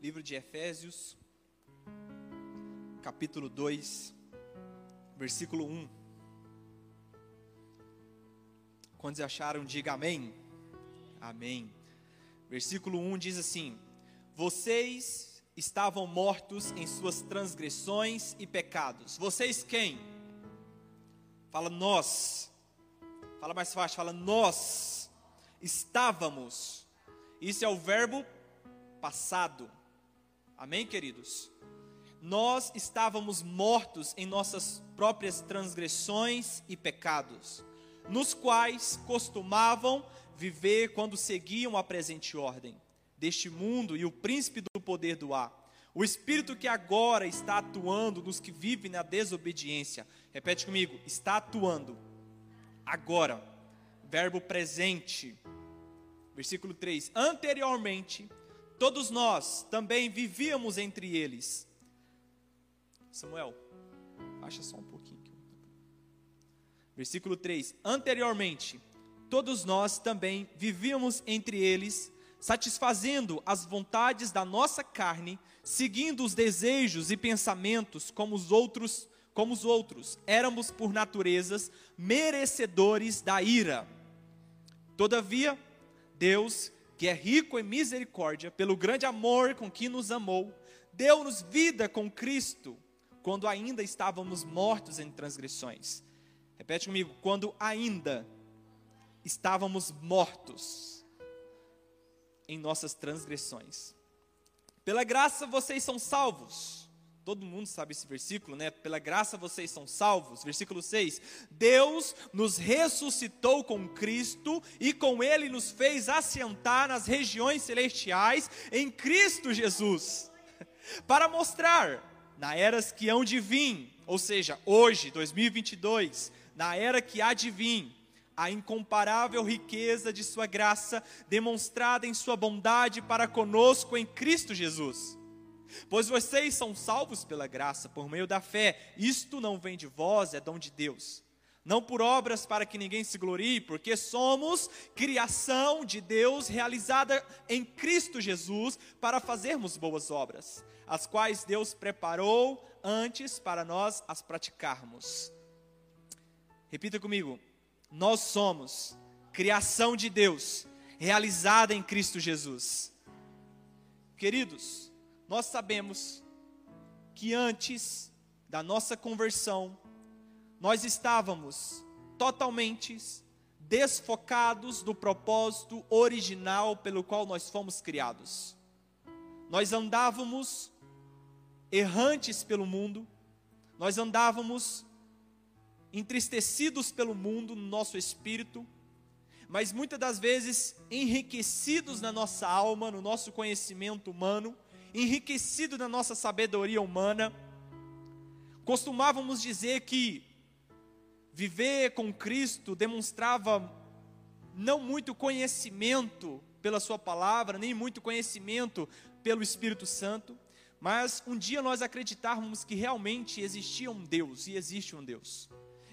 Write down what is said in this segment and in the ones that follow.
livro de Efésios, capítulo 2, versículo 1. Quantos acharam, diga amém. Amém. Versículo 1 diz assim: Vocês estavam mortos em suas transgressões e pecados. Vocês quem? Fala nós. Fala mais fácil, fala nós estávamos. Isso é o verbo passado. Amém, queridos? Nós estávamos mortos em nossas próprias transgressões e pecados, nos quais costumavam viver quando seguiam a presente ordem deste mundo e o príncipe do poder do ar. O espírito que agora está atuando nos que vivem na desobediência. Repete comigo: está atuando agora. Verbo presente. Versículo 3: Anteriormente, todos nós também vivíamos entre eles. Samuel, baixa só um pouquinho. Versículo 3: Anteriormente, todos nós também vivíamos entre eles, satisfazendo as vontades da nossa carne, seguindo os desejos e pensamentos como os outros, como os outros. Éramos por naturezas merecedores da ira. Todavia, Deus, que é rico em misericórdia, pelo grande amor com que nos amou, deu-nos vida com Cristo, quando ainda estávamos mortos em transgressões. Repete comigo, quando ainda estávamos mortos em nossas transgressões. Pela graça vocês são salvos. Todo mundo sabe esse versículo, né? Pela graça vocês são salvos. Versículo 6. Deus nos ressuscitou com Cristo e com ele nos fez assentar nas regiões celestiais em Cristo Jesus. Para mostrar na eras que hão de vir, ou seja, hoje, 2022, na era que há de vir, a incomparável riqueza de Sua graça, demonstrada em Sua bondade para conosco em Cristo Jesus. Pois vocês são salvos pela graça, por meio da fé, isto não vem de vós, é dom de Deus. Não por obras para que ninguém se glorie, porque somos criação de Deus realizada em Cristo Jesus para fazermos boas obras, as quais Deus preparou antes para nós as praticarmos. Repita comigo: nós somos criação de Deus, realizada em Cristo Jesus. Queridos, nós sabemos que antes da nossa conversão, nós estávamos totalmente desfocados do propósito original pelo qual nós fomos criados. Nós andávamos errantes pelo mundo, nós andávamos entristecidos pelo mundo no nosso espírito, mas muitas das vezes enriquecidos na nossa alma, no nosso conhecimento humano, enriquecido na nossa sabedoria humana. Costumávamos dizer que viver com Cristo demonstrava não muito conhecimento pela Sua palavra, nem muito conhecimento pelo Espírito Santo, mas um dia nós acreditávamos que realmente existia um Deus e existe um Deus.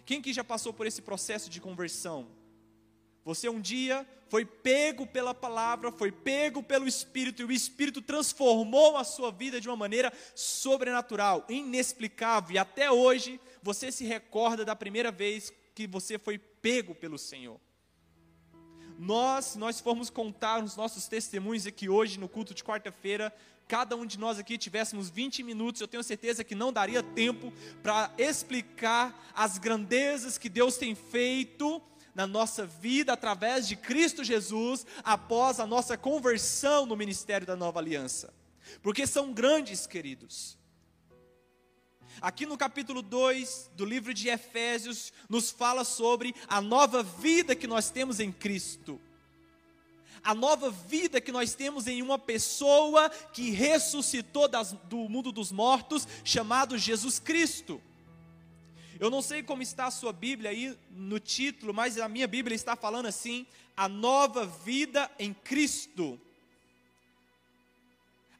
Quem que já passou por esse processo de conversão? Você um dia foi pego pela palavra, foi pego pelo Espírito, e o Espírito transformou a sua vida de uma maneira sobrenatural, inexplicável, e até hoje você se recorda da primeira vez que você foi pego pelo Senhor. Nós, nós formos contar os nossos testemunhos aqui hoje no culto de quarta-feira, cada um de nós aqui tivéssemos 20 minutos, eu tenho certeza que não daria tempo para explicar as grandezas que Deus tem feito na nossa vida através de Cristo Jesus após a nossa conversão no ministério da nova aliança. Porque são grandes, queridos. Aqui no capítulo 2 do livro de Efésios, nos fala sobre a nova vida que nós temos em Cristo a nova vida que nós temos em uma pessoa que ressuscitou das, do mundo dos mortos, chamado Jesus Cristo. Eu não sei como está a sua Bíblia aí no título, mas a minha Bíblia está falando assim: a nova vida em Cristo.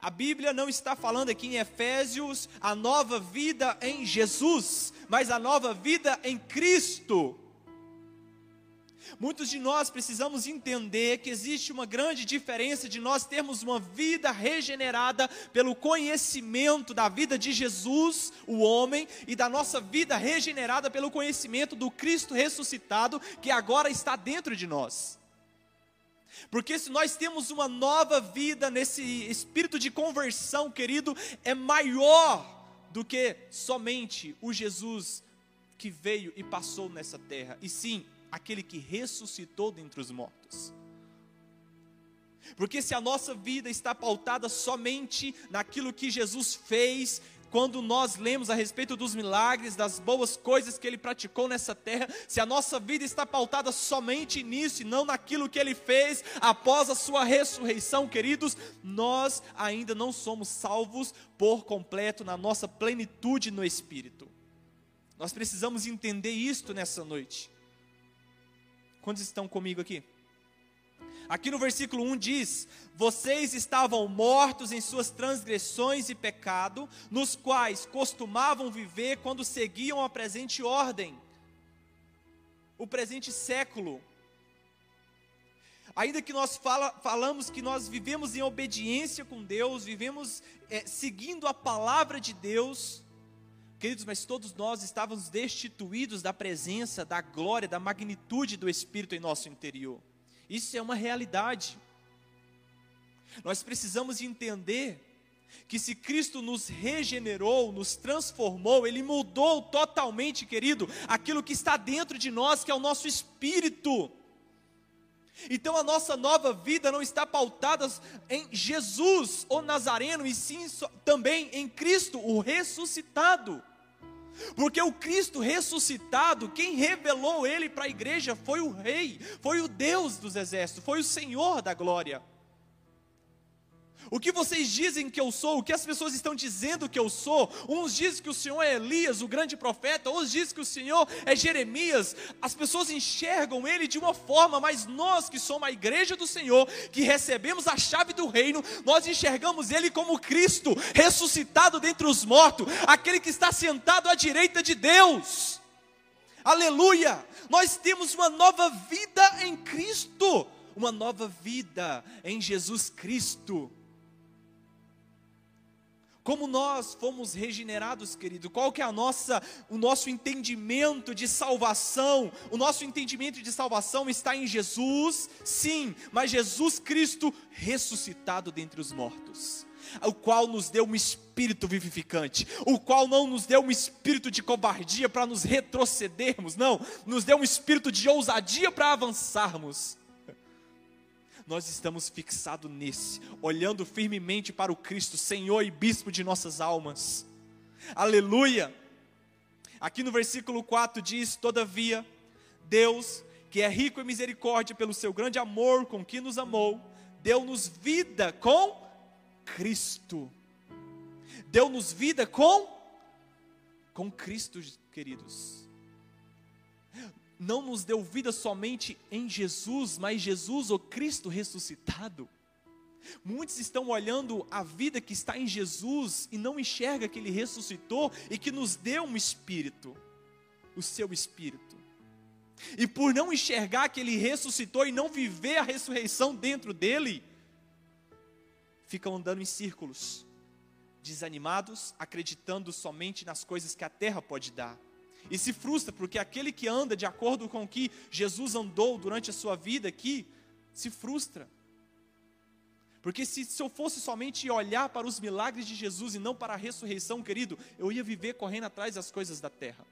A Bíblia não está falando aqui em Efésios a nova vida em Jesus, mas a nova vida em Cristo. Muitos de nós precisamos entender que existe uma grande diferença de nós termos uma vida regenerada pelo conhecimento da vida de Jesus, o homem, e da nossa vida regenerada pelo conhecimento do Cristo ressuscitado que agora está dentro de nós. Porque se nós temos uma nova vida nesse espírito de conversão, querido, é maior do que somente o Jesus que veio e passou nessa terra, e sim aquele que ressuscitou dentre os mortos. Porque se a nossa vida está pautada somente naquilo que Jesus fez, quando nós lemos a respeito dos milagres, das boas coisas que ele praticou nessa terra, se a nossa vida está pautada somente nisso e não naquilo que ele fez após a sua ressurreição, queridos, nós ainda não somos salvos por completo na nossa plenitude no espírito. Nós precisamos entender isto nessa noite. Quantos estão comigo aqui? Aqui no versículo 1 diz: Vocês estavam mortos em suas transgressões e pecado, nos quais costumavam viver quando seguiam a presente ordem, o presente século. Ainda que nós fala, falamos que nós vivemos em obediência com Deus, vivemos é, seguindo a palavra de Deus, Queridos, mas todos nós estávamos destituídos da presença, da glória, da magnitude do Espírito em nosso interior. Isso é uma realidade. Nós precisamos entender que se Cristo nos regenerou, nos transformou, Ele mudou totalmente, querido, aquilo que está dentro de nós, que é o nosso espírito. Então a nossa nova vida não está pautada em Jesus, o Nazareno, e sim também em Cristo, o ressuscitado. Porque o Cristo ressuscitado, quem revelou ele para a igreja foi o Rei, foi o Deus dos exércitos, foi o Senhor da glória. O que vocês dizem que eu sou, o que as pessoas estão dizendo que eu sou, uns dizem que o Senhor é Elias, o grande profeta, outros dizem que o Senhor é Jeremias, as pessoas enxergam ele de uma forma, mas nós que somos a igreja do Senhor, que recebemos a chave do reino, nós enxergamos ele como Cristo, ressuscitado dentre os mortos, aquele que está sentado à direita de Deus. Aleluia! Nós temos uma nova vida em Cristo, uma nova vida em Jesus Cristo. Como nós fomos regenerados, querido? Qual que é a nossa, o nosso entendimento de salvação? O nosso entendimento de salvação está em Jesus, sim, mas Jesus Cristo ressuscitado dentre os mortos o qual nos deu um espírito vivificante, o qual não nos deu um espírito de covardia para nos retrocedermos, não, nos deu um espírito de ousadia para avançarmos nós estamos fixados nesse, olhando firmemente para o Cristo, Senhor e Bispo de nossas almas. Aleluia! Aqui no versículo 4 diz: Todavia, Deus, que é rico em misericórdia pelo seu grande amor com que nos amou, deu-nos vida com Cristo. Deu-nos vida com com Cristo, queridos não nos deu vida somente em Jesus, mas Jesus, o Cristo ressuscitado. Muitos estão olhando a vida que está em Jesus e não enxerga que ele ressuscitou e que nos deu um espírito, o seu espírito. E por não enxergar que ele ressuscitou e não viver a ressurreição dentro dele, ficam andando em círculos, desanimados, acreditando somente nas coisas que a terra pode dar e se frustra, porque aquele que anda de acordo com o que Jesus andou durante a sua vida aqui, se frustra. Porque se, se eu fosse somente olhar para os milagres de Jesus e não para a ressurreição, querido, eu ia viver correndo atrás das coisas da terra.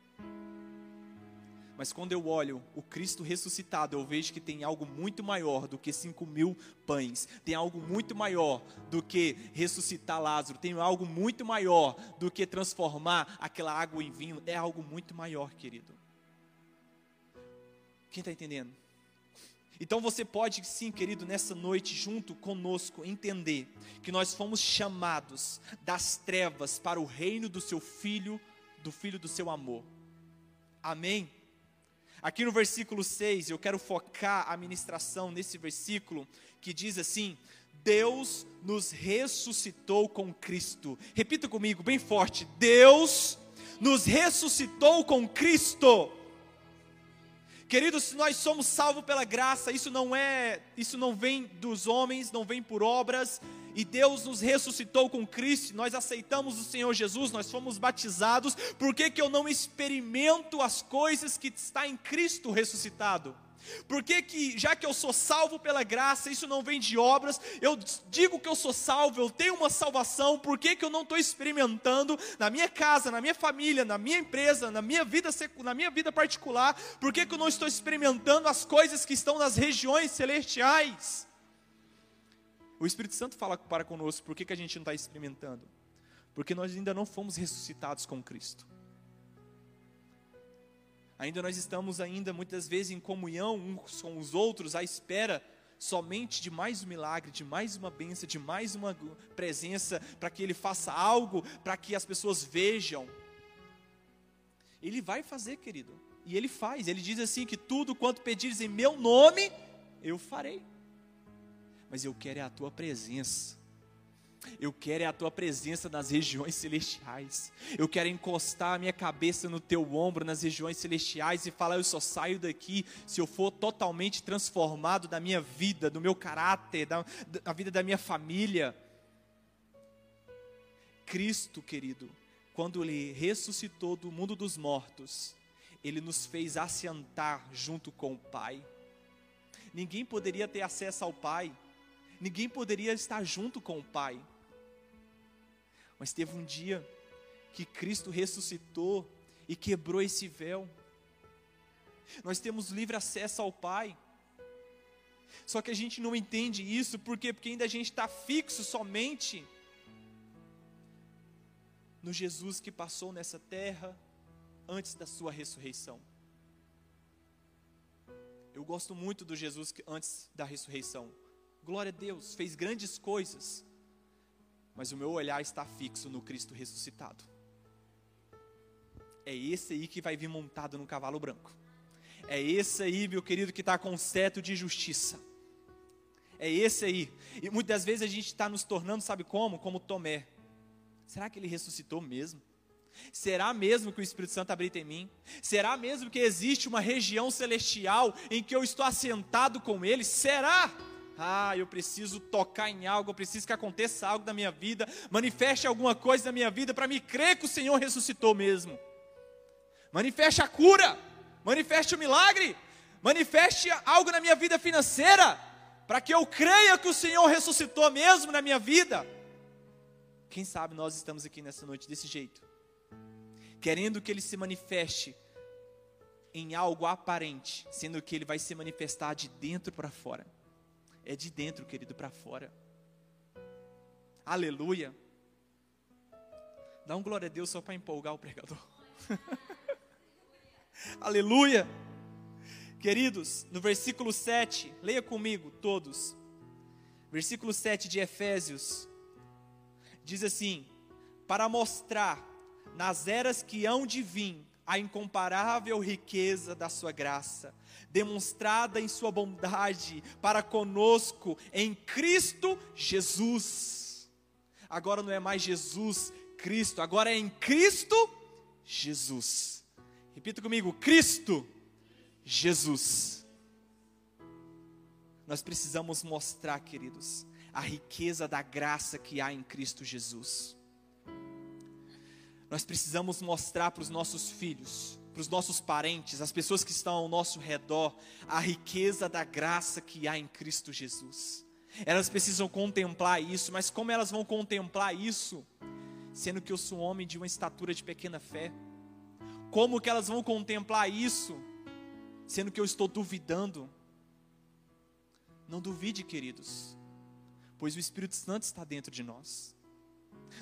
Mas quando eu olho o Cristo ressuscitado, eu vejo que tem algo muito maior do que cinco mil pães, tem algo muito maior do que ressuscitar Lázaro, tem algo muito maior do que transformar aquela água em vinho, é algo muito maior, querido. Quem está entendendo? Então você pode sim, querido, nessa noite, junto conosco, entender que nós fomos chamados das trevas para o reino do seu filho, do filho do seu amor. Amém? Aqui no versículo 6, eu quero focar a ministração nesse versículo que diz assim: Deus nos ressuscitou com Cristo. Repita comigo bem forte: Deus nos ressuscitou com Cristo. Queridos, se nós somos salvos pela graça, isso não é, isso não vem dos homens, não vem por obras, e Deus nos ressuscitou com Cristo, nós aceitamos o Senhor Jesus, nós fomos batizados, por que, que eu não experimento as coisas que está em Cristo ressuscitado? Por que, que, já que eu sou salvo pela graça, isso não vem de obras, eu digo que eu sou salvo, eu tenho uma salvação, por que, que eu não estou experimentando na minha casa, na minha família, na minha empresa, na minha vida, na minha vida particular, por que, que eu não estou experimentando as coisas que estão nas regiões celestiais? O Espírito Santo fala para conosco, por que, que a gente não está experimentando? Porque nós ainda não fomos ressuscitados com Cristo. Ainda nós estamos ainda muitas vezes em comunhão uns com os outros, à espera somente de mais um milagre, de mais uma benção, de mais uma presença, para que Ele faça algo, para que as pessoas vejam. Ele vai fazer, querido, e Ele faz. Ele diz assim: que tudo quanto pedires em meu nome, eu farei. Mas eu quero é a tua presença. Eu quero é a tua presença nas regiões celestiais. Eu quero encostar a minha cabeça no teu ombro nas regiões celestiais e falar: eu só saio daqui se eu for totalmente transformado da minha vida, do meu caráter, da, da vida da minha família. Cristo, querido, quando ele ressuscitou do mundo dos mortos, ele nos fez assentar junto com o Pai. Ninguém poderia ter acesso ao Pai, ninguém poderia estar junto com o Pai mas teve um dia que Cristo ressuscitou e quebrou esse véu. Nós temos livre acesso ao Pai. Só que a gente não entende isso, por quê? Porque ainda a gente está fixo somente no Jesus que passou nessa terra antes da sua ressurreição. Eu gosto muito do Jesus antes da ressurreição. Glória a Deus, fez grandes coisas mas o meu olhar está fixo no Cristo ressuscitado. É esse aí que vai vir montado no cavalo branco. É esse aí, meu querido, que está com cetro de justiça. É esse aí. E muitas vezes a gente está nos tornando, sabe como? Como Tomé. Será que ele ressuscitou mesmo? Será mesmo que o Espírito Santo habita em mim? Será mesmo que existe uma região celestial em que eu estou assentado com ele? Será? Ah, eu preciso tocar em algo, eu preciso que aconteça algo na minha vida, manifeste alguma coisa na minha vida para me crer que o Senhor ressuscitou mesmo. Manifeste a cura, manifeste o milagre, manifeste algo na minha vida financeira, para que eu creia que o Senhor ressuscitou mesmo na minha vida. Quem sabe nós estamos aqui nessa noite desse jeito, querendo que Ele se manifeste em algo aparente, sendo que Ele vai se manifestar de dentro para fora é de dentro, querido, para fora. Aleluia. Dá um glória a Deus só para empolgar o pregador. Aleluia. Queridos, no versículo 7, leia comigo todos. Versículo 7 de Efésios diz assim: Para mostrar nas eras que hão de vir a incomparável riqueza da sua graça, demonstrada em sua bondade para conosco em Cristo Jesus. Agora não é mais Jesus, Cristo, agora é em Cristo Jesus. Repita comigo: Cristo Jesus. Nós precisamos mostrar, queridos, a riqueza da graça que há em Cristo Jesus. Nós precisamos mostrar para os nossos filhos, para os nossos parentes, as pessoas que estão ao nosso redor, a riqueza da graça que há em Cristo Jesus. Elas precisam contemplar isso, mas como elas vão contemplar isso, sendo que eu sou um homem de uma estatura de pequena fé? Como que elas vão contemplar isso, sendo que eu estou duvidando? Não duvide, queridos, pois o Espírito Santo está dentro de nós.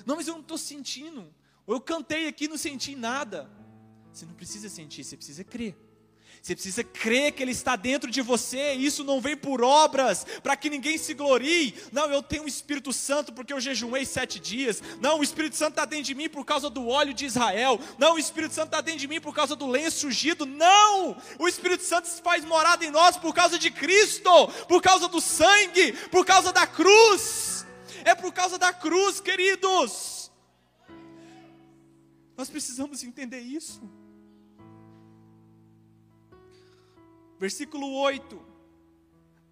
Não, mas eu não estou sentindo. Eu cantei aqui não senti nada. Você não precisa sentir, você precisa crer. Você precisa crer que Ele está dentro de você, isso não vem por obras, para que ninguém se glorie. Não, eu tenho o Espírito Santo porque eu jejuei sete dias. Não, o Espírito Santo está dentro de mim por causa do óleo de Israel. Não, o Espírito Santo está dentro de mim por causa do lenço ungido. Não, o Espírito Santo se faz morada em nós por causa de Cristo, por causa do sangue, por causa da cruz. É por causa da cruz, queridos. Nós precisamos entender isso. Versículo 8: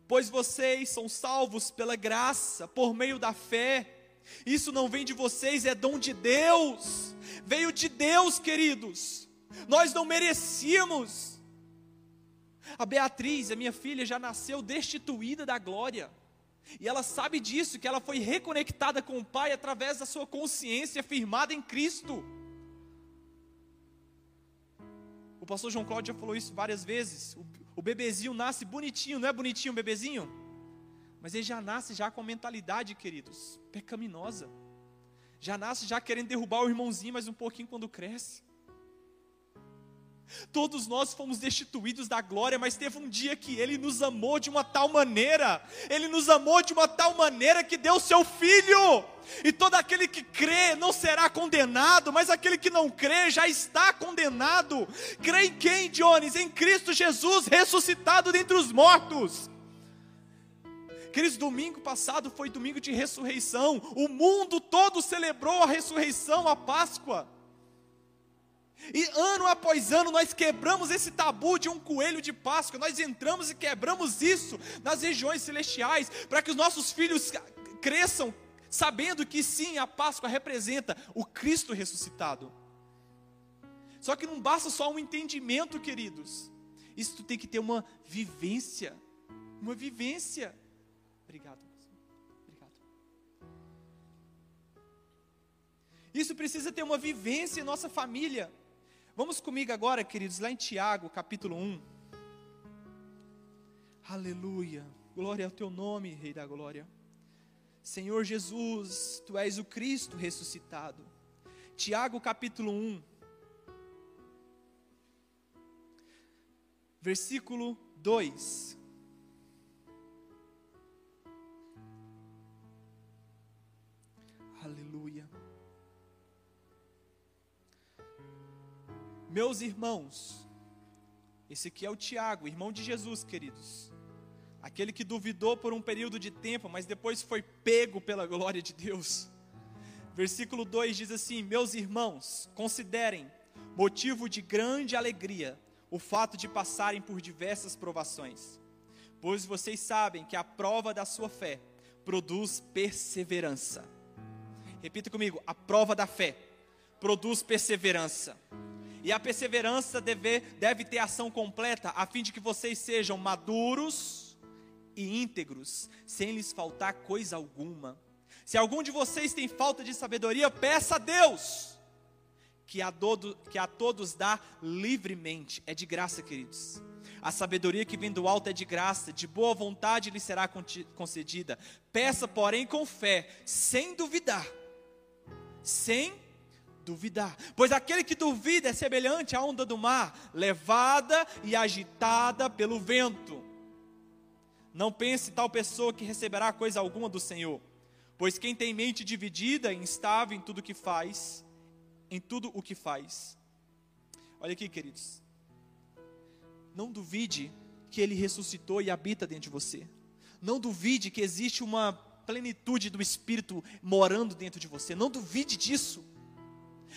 Pois vocês são salvos pela graça, por meio da fé. Isso não vem de vocês, é dom de Deus. Veio de Deus, queridos. Nós não merecíamos. A Beatriz, a minha filha, já nasceu destituída da glória. E ela sabe disso, que ela foi reconectada com o Pai através da sua consciência firmada em Cristo. Pastor João Cláudio já falou isso várias vezes. O, o bebezinho nasce bonitinho, não é bonitinho o bebezinho? Mas ele já nasce já com a mentalidade, queridos, pecaminosa. Já nasce já querendo derrubar o irmãozinho mais um pouquinho quando cresce. Todos nós fomos destituídos da glória, mas teve um dia que Ele nos amou de uma tal maneira, Ele nos amou de uma tal maneira que deu seu Filho, e todo aquele que crê não será condenado, mas aquele que não crê já está condenado. Crê em quem, Jones? Em Cristo Jesus, ressuscitado dentre os mortos. Queridos, domingo passado foi domingo de ressurreição, o mundo todo celebrou a ressurreição, a Páscoa. E ano após ano nós quebramos esse tabu de um coelho de Páscoa, nós entramos e quebramos isso nas regiões celestiais, para que os nossos filhos cresçam sabendo que sim, a Páscoa representa o Cristo ressuscitado. Só que não basta só um entendimento, queridos, isso tem que ter uma vivência, uma vivência. Obrigado. Obrigado. Isso precisa ter uma vivência em nossa família. Vamos comigo agora, queridos, lá em Tiago, capítulo 1. Aleluia. Glória ao teu nome, Rei da Glória. Senhor Jesus, tu és o Cristo ressuscitado. Tiago, capítulo 1. Versículo 2. Meus irmãos, esse aqui é o Tiago, irmão de Jesus, queridos. Aquele que duvidou por um período de tempo, mas depois foi pego pela glória de Deus. Versículo 2 diz assim: Meus irmãos, considerem motivo de grande alegria o fato de passarem por diversas provações, pois vocês sabem que a prova da sua fé produz perseverança. Repita comigo: a prova da fé produz perseverança. E a perseverança deve, deve ter ação completa, a fim de que vocês sejam maduros e íntegros, sem lhes faltar coisa alguma. Se algum de vocês tem falta de sabedoria, peça a Deus, que a, do, que a todos dá livremente, é de graça, queridos. A sabedoria que vem do alto é de graça, de boa vontade lhe será concedida. Peça, porém, com fé, sem duvidar. Sem duvidar. Pois aquele que duvida é semelhante à onda do mar, levada e agitada pelo vento. Não pense tal pessoa que receberá coisa alguma do Senhor. Pois quem tem mente dividida e instável em tudo que faz, em tudo o que faz. Olha aqui, queridos. Não duvide que ele ressuscitou e habita dentro de você. Não duvide que existe uma plenitude do Espírito morando dentro de você. Não duvide disso.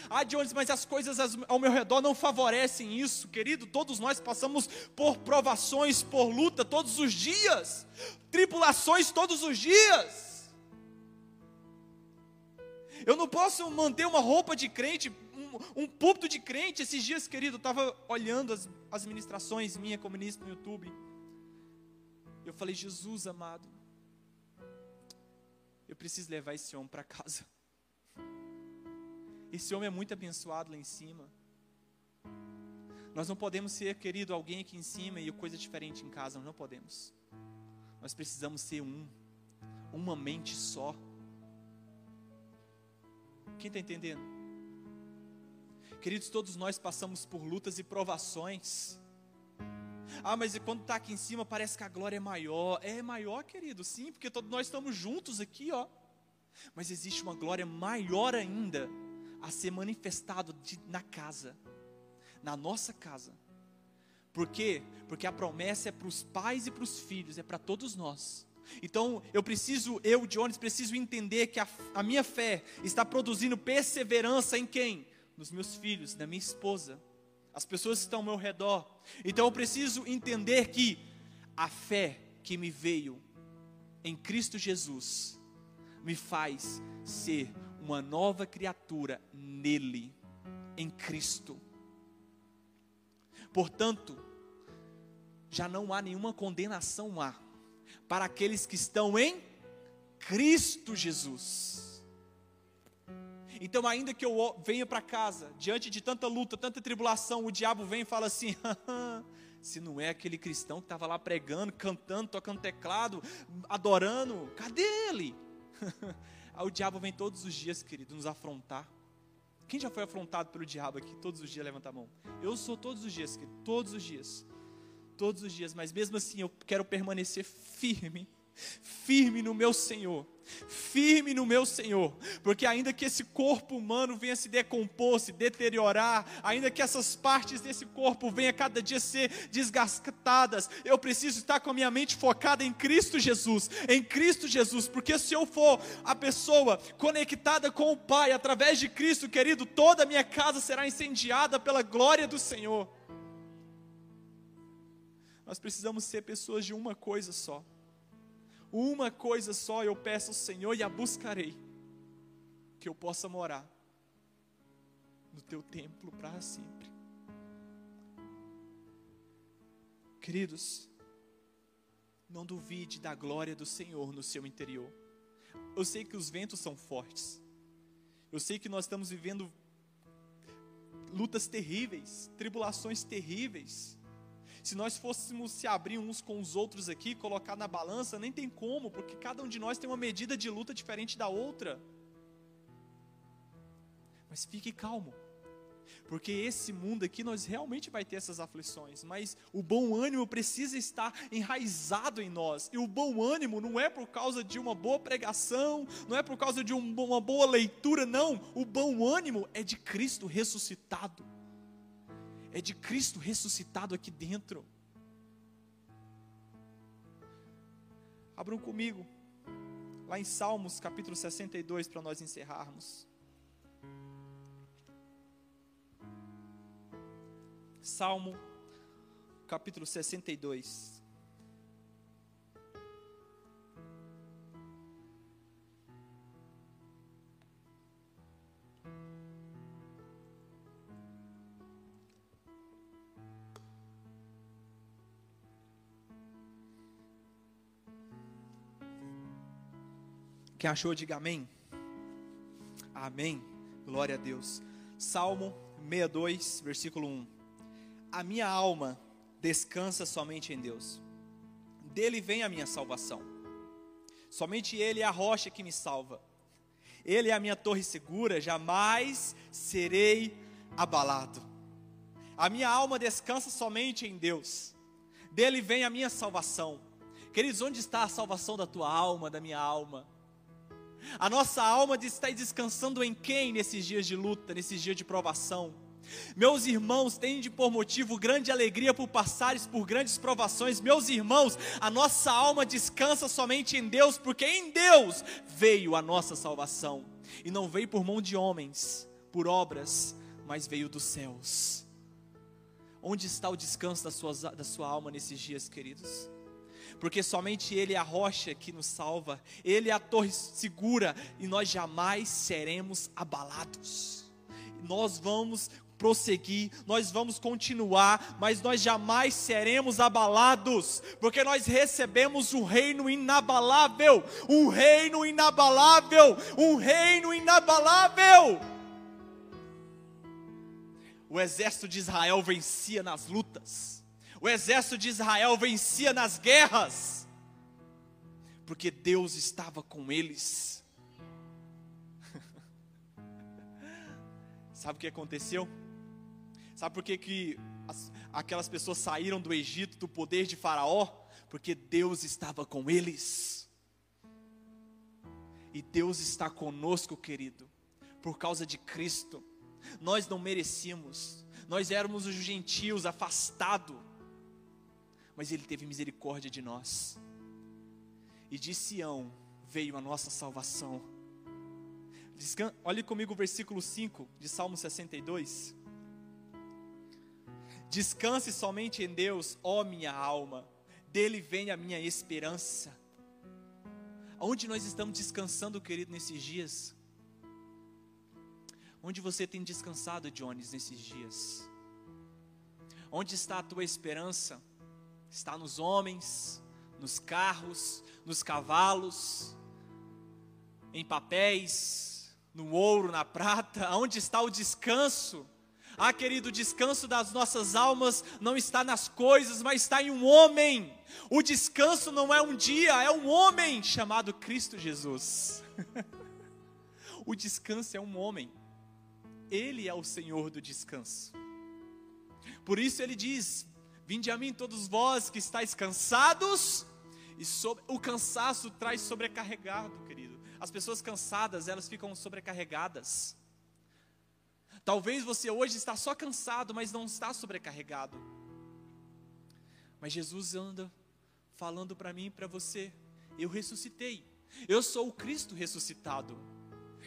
Ah, Jones, mas as coisas ao meu redor não favorecem isso, querido. Todos nós passamos por provações, por luta todos os dias, tripulações todos os dias. Eu não posso manter uma roupa de crente, um, um púlpito de crente. Esses dias, querido, eu estava olhando as, as ministrações minha comunista no YouTube. Eu falei, Jesus amado, eu preciso levar esse homem para casa. Esse homem é muito abençoado lá em cima. Nós não podemos ser, querido, alguém aqui em cima e coisa diferente em casa, nós não podemos. Nós precisamos ser um, uma mente só. Quem está entendendo? Queridos, todos nós passamos por lutas e provações. Ah, mas quando está aqui em cima parece que a glória é maior. É maior, querido, sim, porque todos nós estamos juntos aqui, ó. Mas existe uma glória maior ainda a ser manifestado de, na casa, na nossa casa. Por quê? Porque a promessa é para os pais e para os filhos, é para todos nós. Então eu preciso, eu, Jones, preciso entender que a, a minha fé está produzindo perseverança em quem? Nos meus filhos, na minha esposa. as pessoas que estão ao meu redor. Então eu preciso entender que a fé que me veio em Cristo Jesus me faz ser uma nova criatura nele, em Cristo. Portanto, já não há nenhuma condenação há para aqueles que estão em Cristo Jesus. Então, ainda que eu venha para casa, diante de tanta luta, tanta tribulação, o diabo vem e fala assim: se não é aquele cristão que estava lá pregando, cantando, tocando teclado, adorando, cadê ele? O diabo vem todos os dias, querido, nos afrontar. Quem já foi afrontado pelo diabo aqui? Todos os dias, levanta a mão. Eu sou todos os dias, querido, todos os dias. Todos os dias, mas mesmo assim eu quero permanecer firme firme no meu Senhor, firme no meu Senhor, porque ainda que esse corpo humano venha se decompor, se deteriorar, ainda que essas partes desse corpo venham cada dia ser desgastadas, eu preciso estar com a minha mente focada em Cristo Jesus, em Cristo Jesus, porque se eu for a pessoa conectada com o Pai através de Cristo, querido, toda a minha casa será incendiada pela glória do Senhor. Nós precisamos ser pessoas de uma coisa só. Uma coisa só eu peço ao Senhor e a buscarei: que eu possa morar no teu templo para sempre. Queridos, não duvide da glória do Senhor no seu interior. Eu sei que os ventos são fortes. Eu sei que nós estamos vivendo lutas terríveis, tribulações terríveis. Se nós fôssemos se abrir uns com os outros aqui, colocar na balança, nem tem como, porque cada um de nós tem uma medida de luta diferente da outra. Mas fique calmo, porque esse mundo aqui nós realmente vai ter essas aflições, mas o bom ânimo precisa estar enraizado em nós. E o bom ânimo não é por causa de uma boa pregação, não é por causa de um, uma boa leitura, não. O bom ânimo é de Cristo ressuscitado é de Cristo ressuscitado aqui dentro. Abram comigo, lá em Salmos capítulo 62, para nós encerrarmos. Salmo capítulo 62. Quem achou, diga amém. Amém. Glória a Deus. Salmo 62, versículo 1. A minha alma descansa somente em Deus. Dele vem a minha salvação. Somente Ele é a rocha que me salva. Ele é a minha torre segura, jamais serei abalado. A minha alma descansa somente em Deus. Dele vem a minha salvação. Queridos, onde está a salvação da tua alma, da minha alma? A nossa alma está descansando em quem nesses dias de luta, nesses dias de provação? Meus irmãos, tende por motivo grande alegria por passares por grandes provações. Meus irmãos, a nossa alma descansa somente em Deus, porque em Deus veio a nossa salvação. E não veio por mão de homens, por obras, mas veio dos céus. Onde está o descanso da sua, da sua alma nesses dias, queridos? Porque somente Ele é a rocha que nos salva, Ele é a torre segura e nós jamais seremos abalados. Nós vamos prosseguir, nós vamos continuar, mas nós jamais seremos abalados, porque nós recebemos um reino inabalável, um reino inabalável, um reino inabalável. O exército de Israel vencia nas lutas o exército de Israel vencia nas guerras, porque Deus estava com eles. Sabe o que aconteceu? Sabe por que, que as, aquelas pessoas saíram do Egito, do poder de Faraó? Porque Deus estava com eles. E Deus está conosco, querido, por causa de Cristo. Nós não merecíamos, nós éramos os gentios afastados mas Ele teve misericórdia de nós. E de Sião veio a nossa salvação. Olhe comigo o versículo 5 de Salmo 62. Descanse somente em Deus, ó minha alma, dele vem a minha esperança. Onde nós estamos descansando, querido, nesses dias? Onde você tem descansado, Jones, nesses dias? Onde está a tua esperança? Está nos homens, nos carros, nos cavalos, em papéis, no ouro, na prata? Onde está o descanso? Ah, querido, o descanso das nossas almas não está nas coisas, mas está em um homem. O descanso não é um dia, é um homem chamado Cristo Jesus. o descanso é um homem. Ele é o Senhor do descanso. Por isso ele diz: Vinde a mim todos vós que estáis cansados, e sobre, o cansaço traz sobrecarregado, querido. As pessoas cansadas, elas ficam sobrecarregadas. Talvez você hoje está só cansado, mas não está sobrecarregado. Mas Jesus anda falando para mim e para você: eu ressuscitei. Eu sou o Cristo ressuscitado.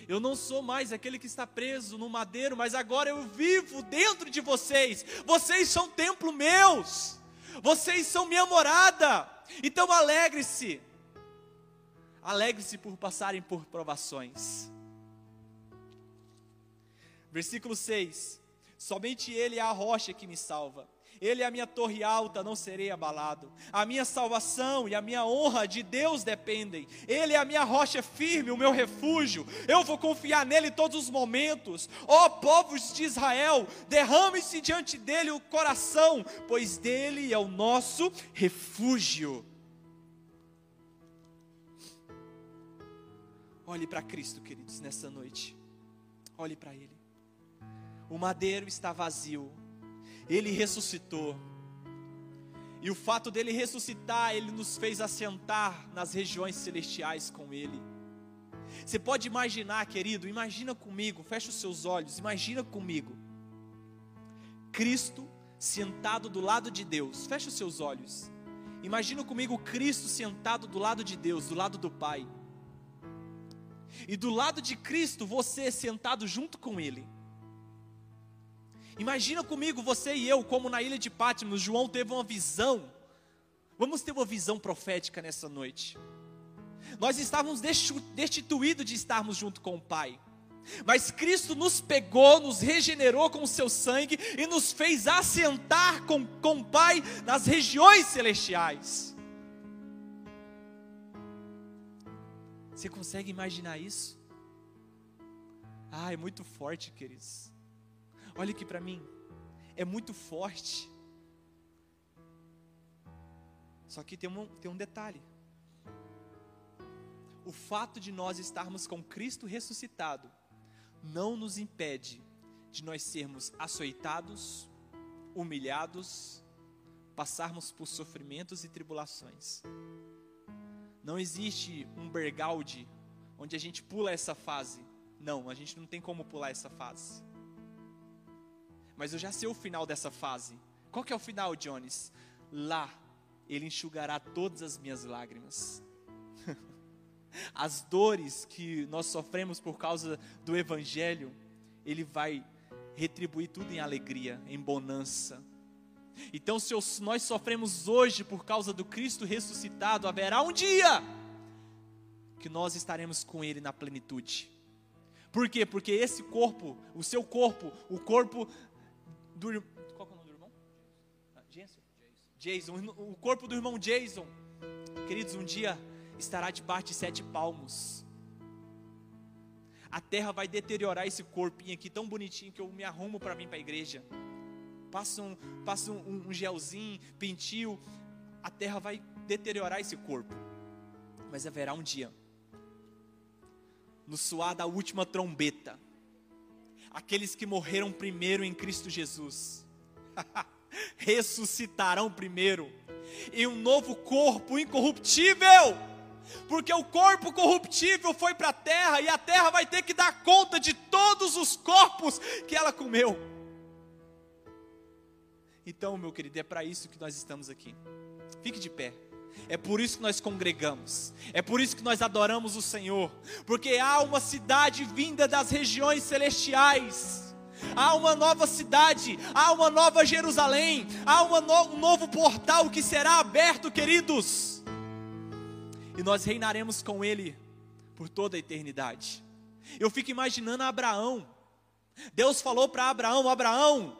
Eu não sou mais aquele que está preso no madeiro, mas agora eu vivo dentro de vocês. Vocês são templo meus. Vocês são minha morada. Então alegre-se. Alegre-se por passarem por provações. Versículo 6: Somente Ele é a rocha que me salva. Ele é a minha torre alta, não serei abalado. A minha salvação e a minha honra de Deus dependem. Ele é a minha rocha firme, o meu refúgio. Eu vou confiar nele todos os momentos. Ó povos de Israel, derrame-se diante dele o coração, pois dele é o nosso refúgio. Olhe para Cristo, queridos, nessa noite. Olhe para Ele. O madeiro está vazio, ele ressuscitou. E o fato dele ressuscitar, ele nos fez assentar nas regiões celestiais com ele. Você pode imaginar, querido, imagina comigo, fecha os seus olhos, imagina comigo. Cristo sentado do lado de Deus, fecha os seus olhos. Imagina comigo Cristo sentado do lado de Deus, do lado do Pai. E do lado de Cristo, você sentado junto com Ele. Imagina comigo, você e eu, como na ilha de Patmos, João teve uma visão. Vamos ter uma visão profética nessa noite. Nós estávamos destituídos de estarmos junto com o Pai. Mas Cristo nos pegou, nos regenerou com o seu sangue e nos fez assentar com, com o Pai nas regiões celestiais. Você consegue imaginar isso? Ah, é muito forte, queridos. Olha aqui para mim, é muito forte. Só que tem um, tem um detalhe. O fato de nós estarmos com Cristo ressuscitado não nos impede de nós sermos açoitados, humilhados, passarmos por sofrimentos e tribulações. Não existe um bergalde onde a gente pula essa fase. Não, a gente não tem como pular essa fase mas eu já sei o final dessa fase. Qual que é o final, Jones? Lá ele enxugará todas as minhas lágrimas. as dores que nós sofremos por causa do evangelho, ele vai retribuir tudo em alegria, em bonança. Então, se nós sofremos hoje por causa do Cristo ressuscitado, haverá um dia que nós estaremos com Ele na plenitude. Por quê? Porque esse corpo, o seu corpo, o corpo do qual é o nome do irmão? Ah, Jason. Jason, o corpo do irmão Jason, queridos, um dia estará debaixo de sete palmos. A terra vai deteriorar esse corpinho aqui tão bonitinho que eu me arrumo para vir para a igreja. Passa um, passa um, um gelzinho, pintil. A terra vai deteriorar esse corpo. Mas haverá um dia, no suar da última trombeta, aqueles que morreram primeiro em Cristo Jesus, ressuscitarão primeiro, e um novo corpo incorruptível, porque o corpo corruptível foi para a terra, e a terra vai ter que dar conta de todos os corpos que ela comeu. Então, meu querido, é para isso que nós estamos aqui. Fique de pé. É por isso que nós congregamos. É por isso que nós adoramos o Senhor. Porque há uma cidade vinda das regiões celestiais. há uma nova cidade, há uma nova Jerusalém, há no, um novo portal que será aberto, queridos, e nós reinaremos com Ele por toda a eternidade. Eu fico imaginando Abraão, Deus falou para Abraão: Abraão,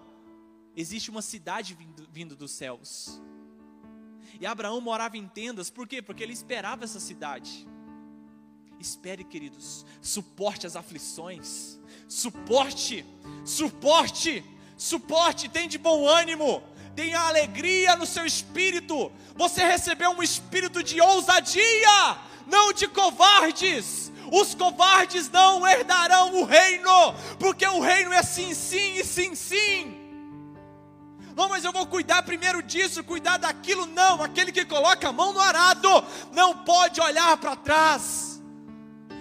existe uma cidade vindo, vindo dos céus. E Abraão morava em tendas, por quê? Porque ele esperava essa cidade. Espere, queridos, suporte as aflições, suporte, suporte, suporte, tem de bom ânimo, tenha alegria no seu espírito. Você recebeu um espírito de ousadia, não de covardes. Os covardes não herdarão o reino, porque o reino é sim, sim e sim, sim. Não, mas eu vou cuidar primeiro disso, cuidar daquilo. Não, aquele que coloca a mão no arado não pode olhar para trás.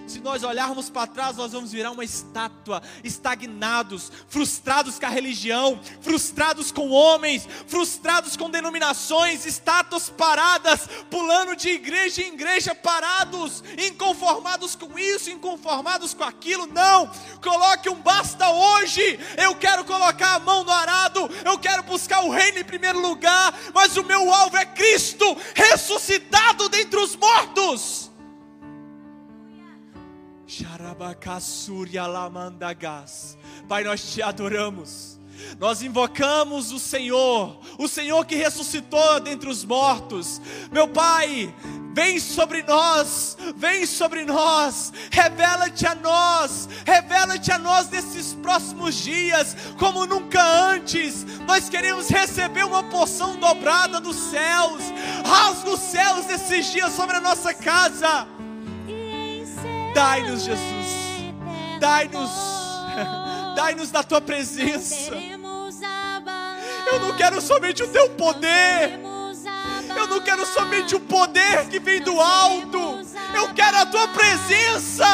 Se nós olharmos para trás, nós vamos virar uma estátua, estagnados, frustrados com a religião, frustrados com homens, frustrados com denominações, estátuas paradas, pulando de igreja em igreja, parados, inconformados com isso, inconformados com aquilo. Não, coloque um basta hoje. Eu quero colocar a mão no arado, eu quero buscar o reino em primeiro lugar, mas o meu alvo é Cristo ressuscitado dentre os mortos. Pai, nós te adoramos. Nós invocamos o Senhor, o Senhor que ressuscitou dentre os mortos. Meu Pai, vem sobre nós, vem sobre nós, revela-te a nós, revela-te a nós nesses próximos dias, como nunca antes. Nós queremos receber uma porção dobrada dos céus, rasga os céus nesses dias sobre a nossa casa. Dai-nos, Jesus. Dai-nos. Dai-nos da tua presença. Eu não quero somente o teu poder. Eu não quero somente o poder que vem do alto. Eu quero a tua presença.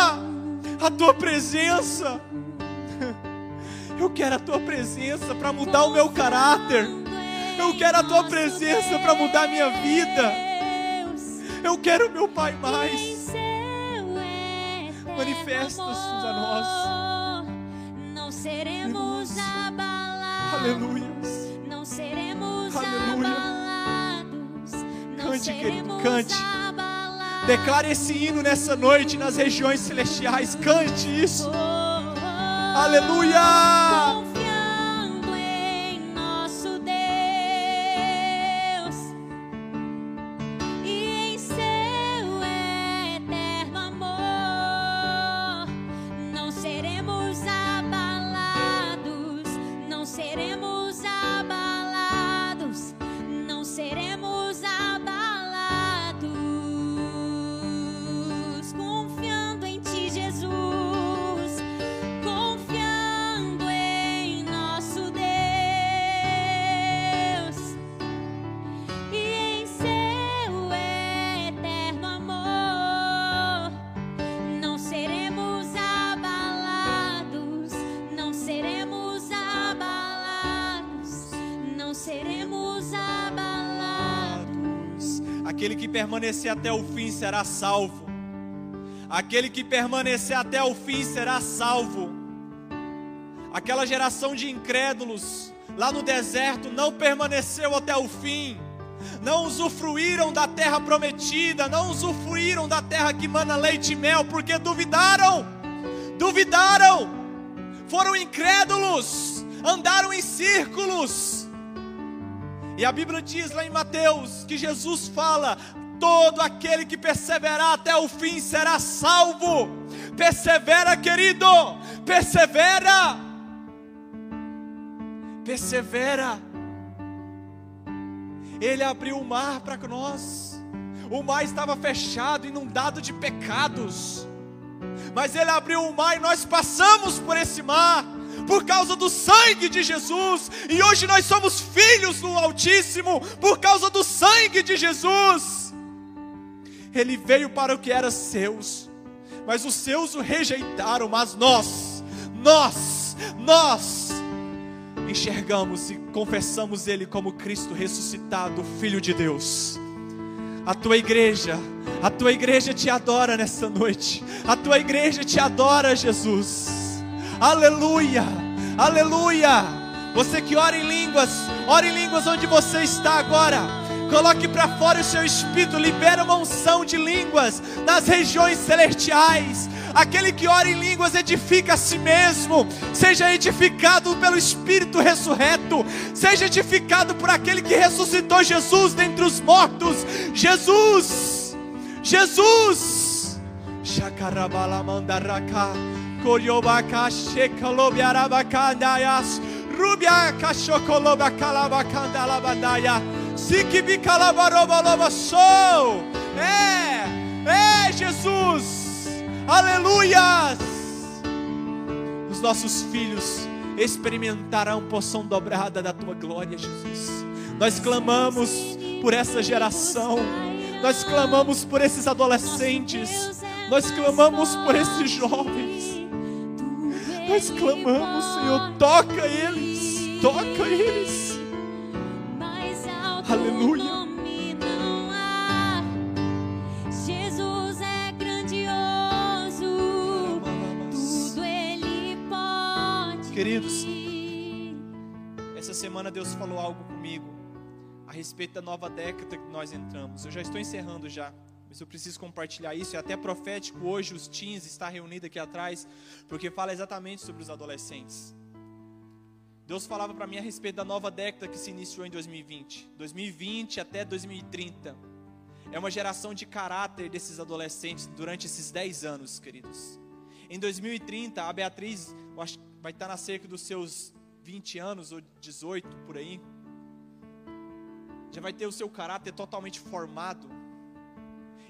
A tua presença. Eu quero a tua presença para mudar o meu caráter. Eu quero a tua presença para mudar a minha vida. Eu quero meu Pai mais manifesta-se a nós. Não seremos abalados. Aleluia. Não seremos Aleluia. abalados. Não Cante, querido, cante. abalados. Declare esse hino nessa noite nas regiões celestiais. Cante isso. Aleluia. Permanecer até o fim será salvo. Aquele que permanecer até o fim será salvo. Aquela geração de incrédulos lá no deserto não permaneceu até o fim. Não usufruíram da terra prometida, não usufruíram da terra que mana leite e mel, porque duvidaram. Duvidaram. Foram incrédulos, andaram em círculos. E a Bíblia diz lá em Mateus que Jesus fala: todo aquele que perseverar até o fim será salvo. Persevera, querido, persevera, persevera. Ele abriu o mar para nós, o mar estava fechado, inundado de pecados, mas Ele abriu o mar e nós passamos por esse mar por causa do sangue de Jesus, e hoje nós somos filhos do Altíssimo por causa do sangue de Jesus. Ele veio para o que era seus, mas os seus o rejeitaram, mas nós, nós, nós enxergamos e confessamos Ele como Cristo ressuscitado, Filho de Deus. A tua igreja, a tua igreja te adora nessa noite, a tua igreja te adora, Jesus. Aleluia, Aleluia! Você que ora em línguas, ora em línguas onde você está agora. Coloque para fora o seu espírito, libera uma unção de línguas nas regiões celestiais. Aquele que ora em línguas edifica a si mesmo. Seja edificado pelo Espírito ressurreto. Seja edificado por aquele que ressuscitou Jesus dentre os mortos. Jesus! Jesus! Shakarabalamandaraká. Rubia sou. É! É, Jesus! Aleluias! Os nossos filhos experimentarão porção dobrada da tua glória, Jesus. Nós clamamos por essa geração. Nós clamamos por esses adolescentes. Nós clamamos por esses jovens. Nós clamamos, Senhor, toca eles. Toca eles. Aleluia. Jesus é grandioso, tudo Ele pode. Queridos, Essa semana Deus falou algo comigo a respeito da nova década que nós entramos. Eu já estou encerrando já, mas eu preciso compartilhar isso. É até profético hoje os teens está reunido aqui atrás, porque fala exatamente sobre os adolescentes. Deus falava para mim a respeito da nova década que se iniciou em 2020, 2020 até 2030. É uma geração de caráter desses adolescentes durante esses 10 anos, queridos. Em 2030, a Beatriz vai estar na cerca dos seus 20 anos ou 18 por aí. Já vai ter o seu caráter totalmente formado.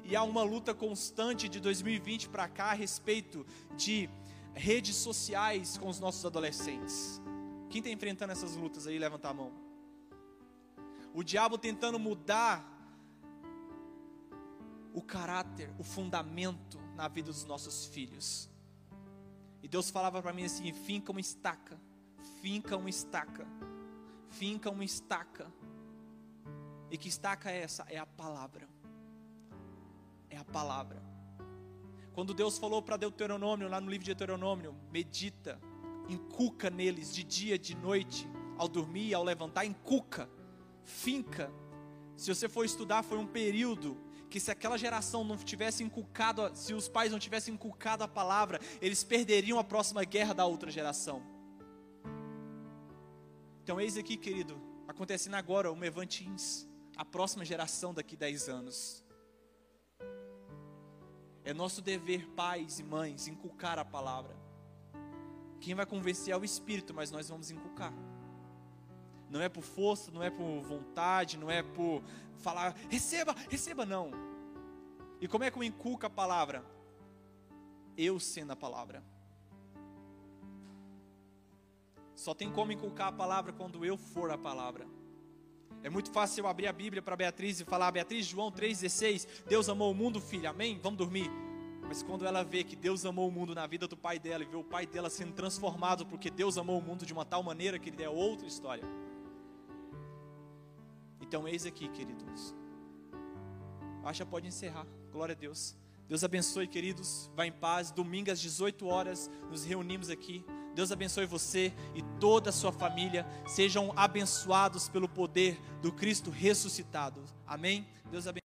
E há uma luta constante de 2020 para cá a respeito de redes sociais com os nossos adolescentes. Quem está enfrentando essas lutas aí, levanta a mão. O diabo tentando mudar o caráter, o fundamento na vida dos nossos filhos. E Deus falava para mim assim: finca uma estaca, finca uma estaca, finca uma estaca. E que estaca é essa? É a palavra. É a palavra. Quando Deus falou para Deuteronômio, lá no livro de Deuteronômio, medita, encuca neles de dia, de noite, ao dormir, ao levantar, encuca, finca. Se você for estudar, foi um período que se aquela geração não tivesse inculcado, se os pais não tivessem inculcado a palavra, eles perderiam a próxima guerra da outra geração. Então eis aqui, querido, acontecendo agora o Mevantins, a próxima geração daqui 10 anos. É nosso dever, pais e mães, inculcar a palavra. Quem vai convencer é o Espírito, mas nós vamos inculcar. Não é por força, não é por vontade, não é por falar, receba, receba, não. E como é que eu inculco a palavra? Eu sendo a palavra. Só tem como inculcar a palavra quando eu for a palavra. É muito fácil eu abrir a Bíblia para Beatriz e falar, Beatriz, João 3,16, Deus amou o mundo, filho, amém? Vamos dormir. Mas quando ela vê que Deus amou o mundo na vida do pai dela e vê o pai dela sendo transformado porque Deus amou o mundo de uma tal maneira que ele é outra história. Então eis aqui, queridos. Acha pode encerrar. Glória a Deus. Deus abençoe, queridos. Vá em paz. Domingo às 18 horas nos reunimos aqui. Deus abençoe você e toda a sua família. Sejam abençoados pelo poder do Cristo ressuscitado. Amém. Deus abençoe.